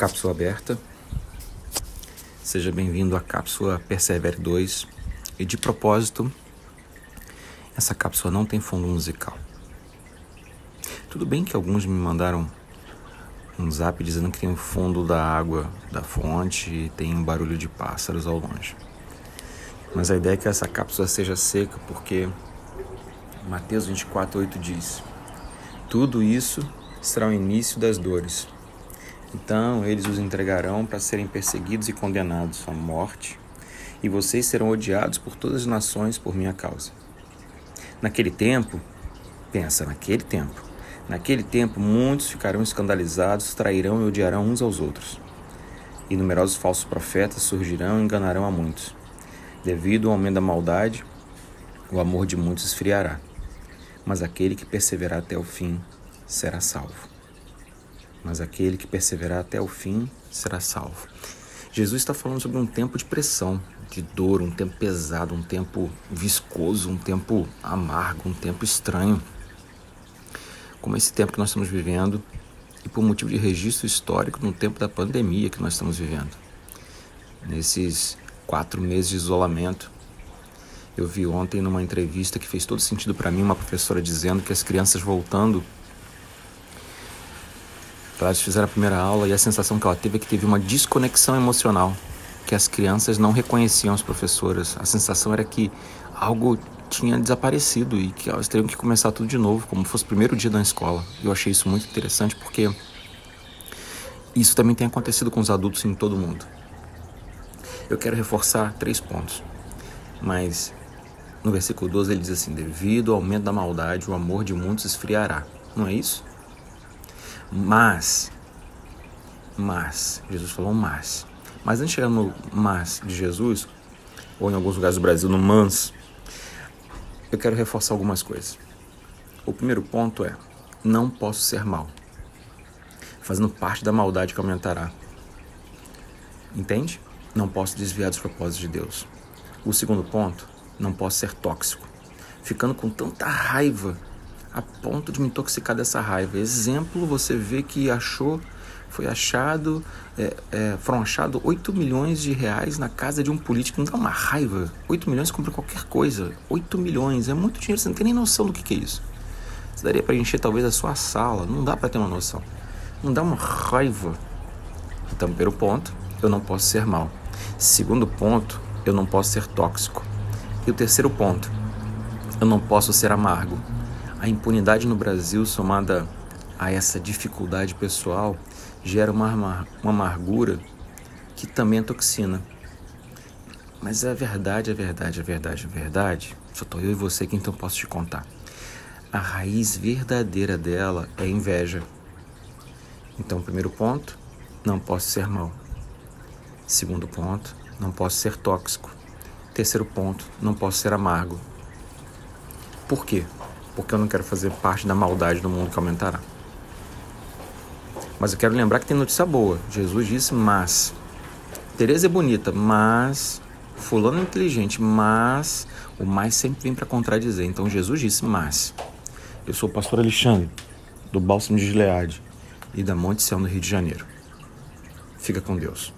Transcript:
Cápsula aberta. Seja bem-vindo à cápsula Persevere 2. E de propósito, essa cápsula não tem fundo musical. Tudo bem que alguns me mandaram um zap dizendo que tem o fundo da água da fonte e tem um barulho de pássaros ao longe. Mas a ideia é que essa cápsula seja seca porque Mateus 24:8 diz: Tudo isso será o início das dores. Então eles os entregarão para serem perseguidos e condenados à morte, e vocês serão odiados por todas as nações por minha causa. Naquele tempo, pensa, naquele tempo, naquele tempo muitos ficarão escandalizados, trairão e odiarão uns aos outros. E numerosos falsos profetas surgirão e enganarão a muitos. Devido ao aumento da maldade, o amor de muitos esfriará. Mas aquele que perseverar até o fim será salvo mas aquele que perseverar até o fim será salvo. Jesus está falando sobre um tempo de pressão, de dor, um tempo pesado, um tempo viscoso, um tempo amargo, um tempo estranho. Como esse tempo que nós estamos vivendo e por motivo de registro histórico no tempo da pandemia que nós estamos vivendo. Nesses quatro meses de isolamento, eu vi ontem numa entrevista que fez todo sentido para mim uma professora dizendo que as crianças voltando elas fizeram a primeira aula e a sensação que ela teve é que teve uma desconexão emocional, que as crianças não reconheciam as professoras. A sensação era que algo tinha desaparecido e que elas teriam que começar tudo de novo, como fosse o primeiro dia da escola. Eu achei isso muito interessante porque isso também tem acontecido com os adultos em todo mundo. Eu quero reforçar três pontos, mas no versículo 12 ele diz assim: Devido ao aumento da maldade, o amor de muitos esfriará. Não é isso? Mas, mas, Jesus falou mas. Mas antes de chegar no mas de Jesus, ou em alguns lugares do Brasil no mans, eu quero reforçar algumas coisas. O primeiro ponto é: não posso ser mal, fazendo parte da maldade que aumentará. Entende? Não posso desviar dos propósitos de Deus. O segundo ponto: não posso ser tóxico, ficando com tanta raiva a ponto de me intoxicar dessa raiva. Exemplo, você vê que achou, foi achado, é, é, foram achados 8 milhões de reais na casa de um político. Não dá uma raiva. 8 milhões compra qualquer coisa. 8 milhões, é muito dinheiro, você não tem nem noção do que, que é isso. Isso daria para encher talvez a sua sala, não dá para ter uma noção. Não dá uma raiva. Então, primeiro ponto, eu não posso ser mal. Segundo ponto, eu não posso ser tóxico. E o terceiro ponto, eu não posso ser amargo. A impunidade no Brasil, somada a essa dificuldade pessoal, gera uma, uma amargura que também é toxina. Mas é verdade, é verdade, é verdade, é verdade. Só estou eu e você que então posso te contar. A raiz verdadeira dela é inveja. Então, primeiro ponto, não posso ser mal. Segundo ponto, não posso ser tóxico. Terceiro ponto, não posso ser amargo. Por quê? Porque eu não quero fazer parte da maldade do mundo que aumentará. Mas eu quero lembrar que tem notícia boa. Jesus disse, mas. Tereza é bonita, mas. Fulano é inteligente, mas. O mais sempre vem para contradizer. Então Jesus disse, mas. Eu sou o pastor Alexandre, do Bálsamo de Gileade e da Monte Céu no Rio de Janeiro. Fica com Deus.